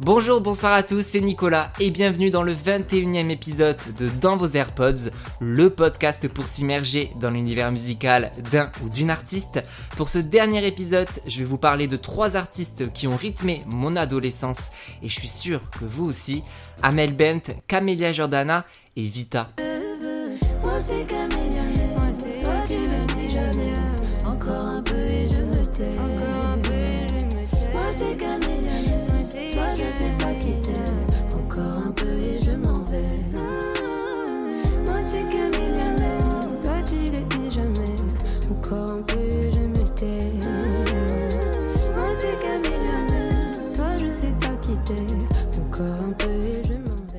Bonjour, bonsoir à tous, c'est Nicolas et bienvenue dans le 21e épisode de Dans vos AirPods, le podcast pour s'immerger dans l'univers musical d'un ou d'une artiste. Pour ce dernier épisode, je vais vous parler de trois artistes qui ont rythmé mon adolescence et je suis sûr que vous aussi, Amel Bent, Camélia Jordana et Vita. Toi, je sais pas qui t'aime. Encore un peu et je m'en vais. Ah, moi, c'est qu'un millionnaire. Toi, tu l'étais jamais. Encore un peu et je me tais. Ah, moi, c'est qu'un millionnaire. Toi, je sais pas qui t'aime. Encore un peu et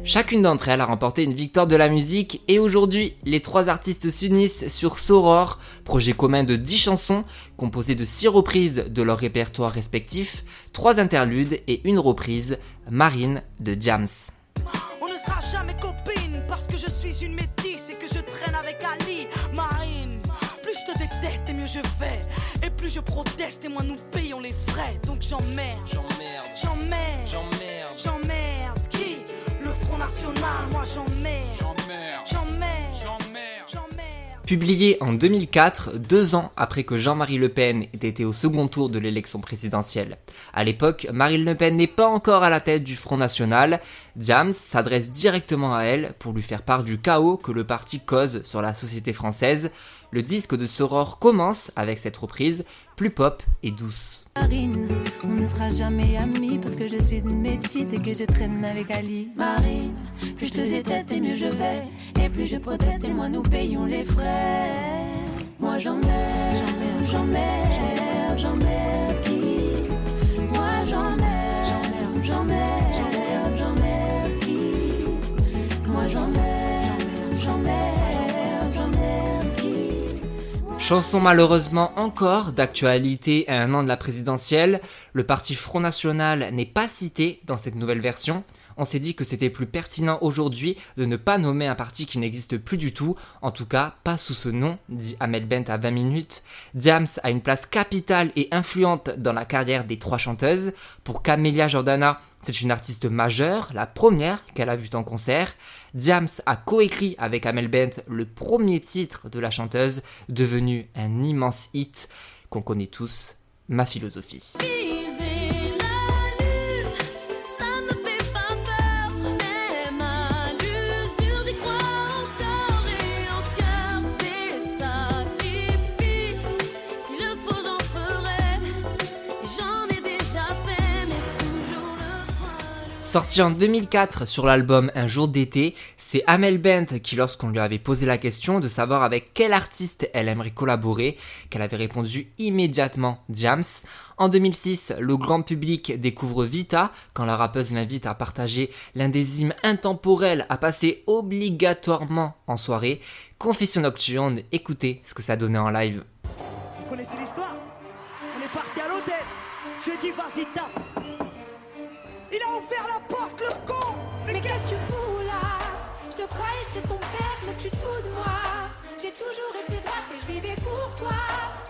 Chacune d'entre elles a remporté une victoire de la musique et aujourd'hui, les trois artistes s'unissent sur Soror, projet commun de 10 chansons composées de 6 reprises de leur répertoire respectif, 3 interludes et une reprise, Marine de Jams. On ne sera jamais copine parce que je suis une métisse et que je traîne avec Ali. Marine, plus je te déteste et mieux je vais. Et plus je proteste et moins nous payons les frais. Donc j'emmerde, j'emmerde, j'emmerde, j'emmerde, j'emmerde. Front National, moi. Publié en 2004, deux ans après que Jean-Marie Le Pen ait été au second tour de l'élection présidentielle. À l'époque, Marine Le Pen n'est pas encore à la tête du Front National. Diams s'adresse directement à elle pour lui faire part du chaos que le parti cause sur la société française. Le disque de Soror commence avec cette reprise, plus pop et douce. Marine, on ne sera jamais amis parce que je suis une métisse et que je traîne avec Ali. Marine, plus je te déteste et mieux je vais. Et plus je proteste et moins nous payons les frais. Moi j'emmerde, j'emmerde, j'emmerde qui Chanson malheureusement encore d'actualité à un an de la présidentielle, le parti Front National n'est pas cité dans cette nouvelle version. On s'est dit que c'était plus pertinent aujourd'hui de ne pas nommer un parti qui n'existe plus du tout, en tout cas pas sous ce nom, dit Ahmed Bent à 20 minutes. Diams a une place capitale et influente dans la carrière des trois chanteuses. Pour Camélia Jordana, c'est une artiste majeure, la première qu'elle a vue en concert. Diams a coécrit avec Amel Bent le premier titre de la chanteuse, devenu un immense hit qu'on connaît tous, Ma philosophie. Sorti en 2004 sur l'album Un jour d'été, c'est Amel Bent qui, lorsqu'on lui avait posé la question de savoir avec quel artiste elle aimerait collaborer, qu'elle avait répondu immédiatement Diams. En 2006, le grand public découvre Vita quand la rappeuse l'invite à partager l'un des hymnes intemporels à passer obligatoirement en soirée. Confession nocturne, écoutez ce que ça donnait en live. Vous connaissez l'histoire? On est parti à l'hôtel. Je tape. Il a ouvert la porte le con. Mais qu'est-ce que tu fous là? Je te croyais chez ton père, mais tu te fous de moi. J'ai toujours été droite et je vivais pour toi.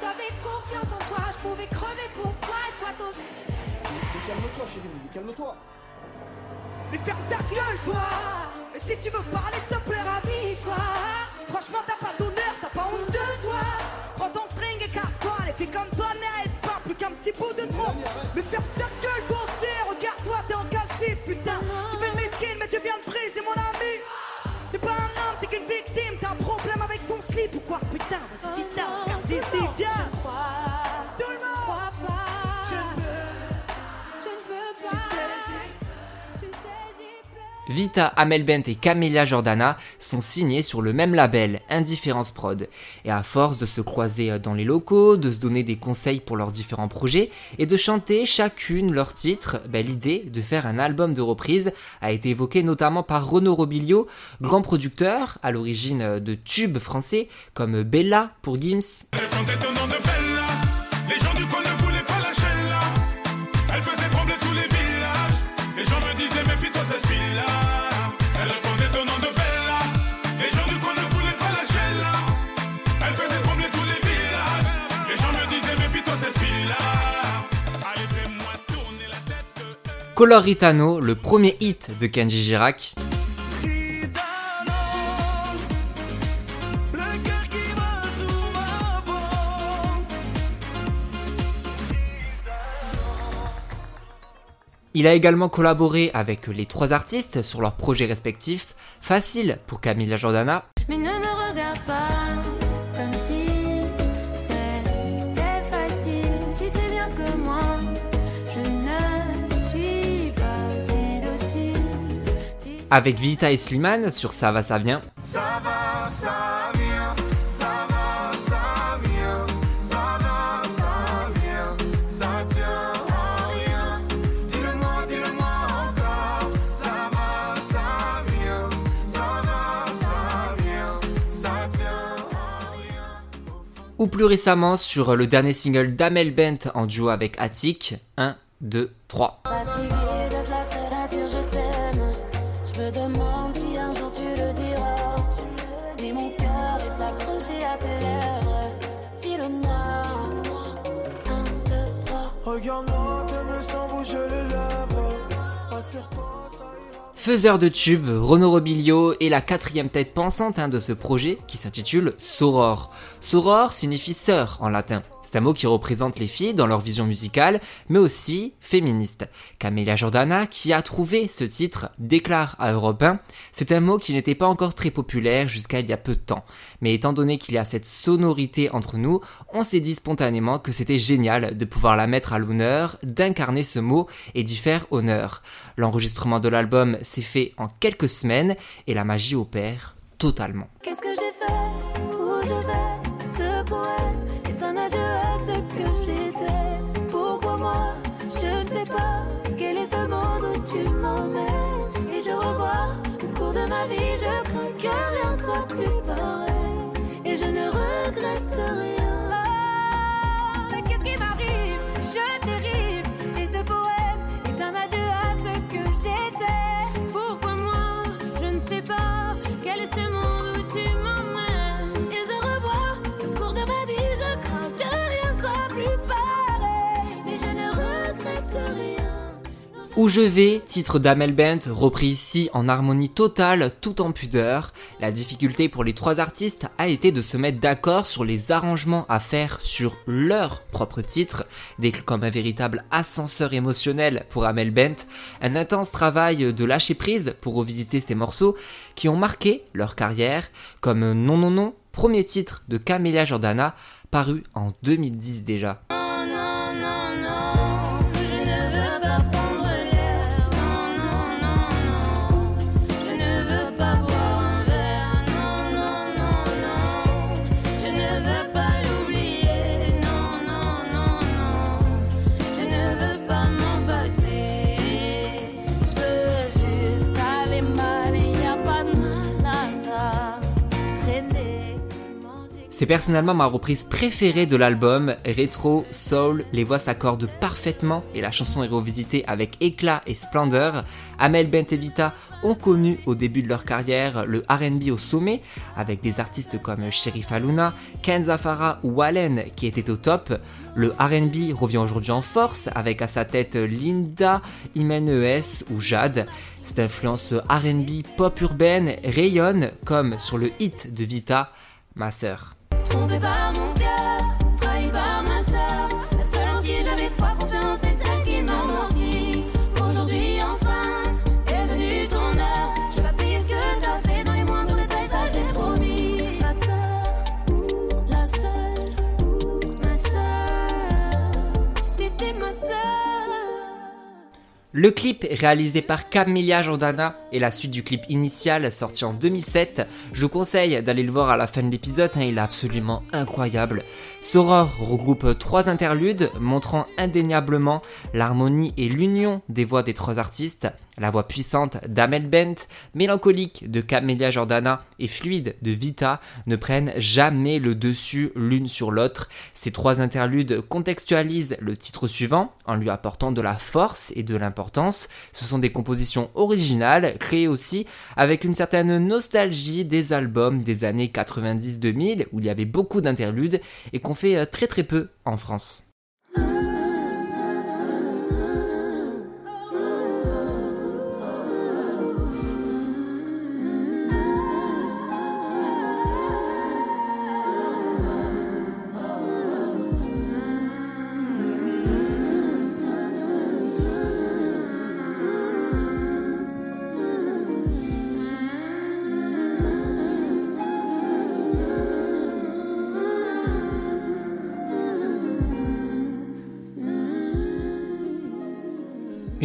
J'avais confiance en toi, je pouvais crever pour toi et toi t'osais. Calme-toi, chérie, calme-toi. Mais ferme ta gueule toi. Et si tu veux parler s'il te plaît. Rabis-toi, Franchement t'as pas d'honneur, t'as pas honte de toi. Prends ton string et casse-toi. Les filles comme toi méritent pas plus qu'un petit bout de trop. Vita, Amel Bent et Camélia Jordana sont signés sur le même label, Indifférence Prod. Et à force de se croiser dans les locaux, de se donner des conseils pour leurs différents projets et de chanter chacune leur titre, ben, l'idée de faire un album de reprise a été évoquée notamment par Renaud Robilio, grand producteur à l'origine de tubes français comme Bella pour Gims, Coloritano, le premier hit de Kenji Girac. Il a également collaboré avec les trois artistes sur leurs projets respectifs. Facile pour Camilla Jordana. Mais Avec Vita et Slimane sur Ça va, ça vient. Ça va, ça vient, ça va, ça vient, ça va, ça vient, ça tient à rien. Dis-le-moi, dis-le-moi encore. Ça va, ça vient, ça va, ça vient, ça tient à rien. Ou plus récemment sur le dernier single d'Amel Bent en duo avec Attic. 1, 2, 3. Fatigué Faiseur de tubes, Renaud Robilio est la quatrième tête pensante hein, de ce projet qui s'intitule Soror. Soror signifie sœur en latin. C'est un mot qui représente les filles dans leur vision musicale, mais aussi féministe. Camélia Jordana, qui a trouvé ce titre, déclare à Europe 1, c'est un mot qui n'était pas encore très populaire jusqu'à il y a peu de temps. Mais étant donné qu'il y a cette sonorité entre nous, on s'est dit spontanément que c'était génial de pouvoir la mettre à l'honneur, d'incarner ce mot et d'y faire honneur. L'enregistrement de l'album s'est fait en quelques semaines et la magie opère totalement. Qu'est-ce que j'ai fait Je crains que rien ne soit plus pareil. Et je ne regrette rien. Où je vais, titre d'Amel Bent, repris ici en harmonie totale, tout en pudeur. La difficulté pour les trois artistes a été de se mettre d'accord sur les arrangements à faire sur leur propre titre, décrit comme un véritable ascenseur émotionnel pour Amel Bent, un intense travail de lâcher prise pour revisiter ces morceaux qui ont marqué leur carrière, comme Non Non Non, premier titre de Camélia Jordana, paru en 2010 déjà. C'est personnellement ma reprise préférée de l'album, rétro, soul, les voix s'accordent parfaitement et la chanson est revisitée avec éclat et splendeur. Amel Bent et Vita ont connu au début de leur carrière le R&B au sommet avec des artistes comme Sherif Aluna, Ken Zafara ou Wallen qui étaient au top. Le R&B revient aujourd'hui en force avec à sa tête Linda, Imen ES ou Jade. Cette influence R&B pop urbaine rayonne comme sur le hit de Vita, Ma sœur. Trompé par mon Le clip réalisé par Camélia Jordana et la suite du clip initial sorti en 2007, je vous conseille d'aller le voir à la fin de l'épisode, hein, il est absolument incroyable. Soror regroupe trois interludes montrant indéniablement l'harmonie et l'union des voix des trois artistes. La voix puissante d'Amel Bent, mélancolique de Camélia Jordana et fluide de Vita ne prennent jamais le dessus l'une sur l'autre. Ces trois interludes contextualisent le titre suivant en lui apportant de la force et de l'importance. Ce sont des compositions originales créées aussi avec une certaine nostalgie des albums des années 90-2000 où il y avait beaucoup d'interludes et qu'on fait euh, très très peu en France.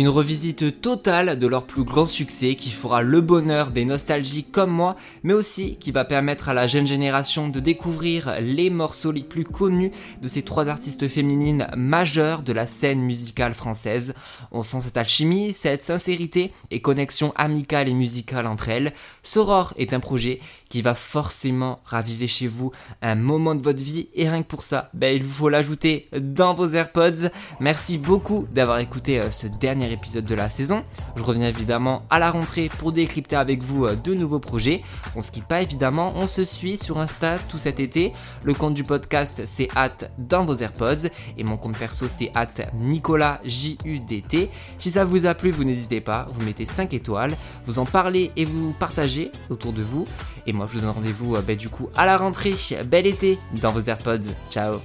Une revisite totale de leur plus grand succès qui fera le bonheur des nostalgiques comme moi, mais aussi qui va permettre à la jeune génération de découvrir les morceaux les plus connus de ces trois artistes féminines majeures de la scène musicale française. On sent cette alchimie, cette sincérité et connexion amicale et musicale entre elles. Soror est un projet qui va forcément raviver chez vous un moment de votre vie et rien que pour ça, ben, il faut l'ajouter dans vos AirPods. Merci beaucoup d'avoir écouté euh, ce dernier épisode de la saison. Je reviens évidemment à la rentrée pour décrypter avec vous euh, de nouveaux projets. On se quitte pas évidemment, on se suit sur Insta tout cet été. Le compte du podcast c'est hâte dans vos AirPods et mon compte perso c'est hâte Nicolas JUDT. Si ça vous a plu, vous n'hésitez pas, vous mettez 5 étoiles, vous en parlez et vous partagez autour de vous. Et moi je vous donne rendez-vous euh, ben, du coup à la rentrée. Bel été dans vos AirPods. Ciao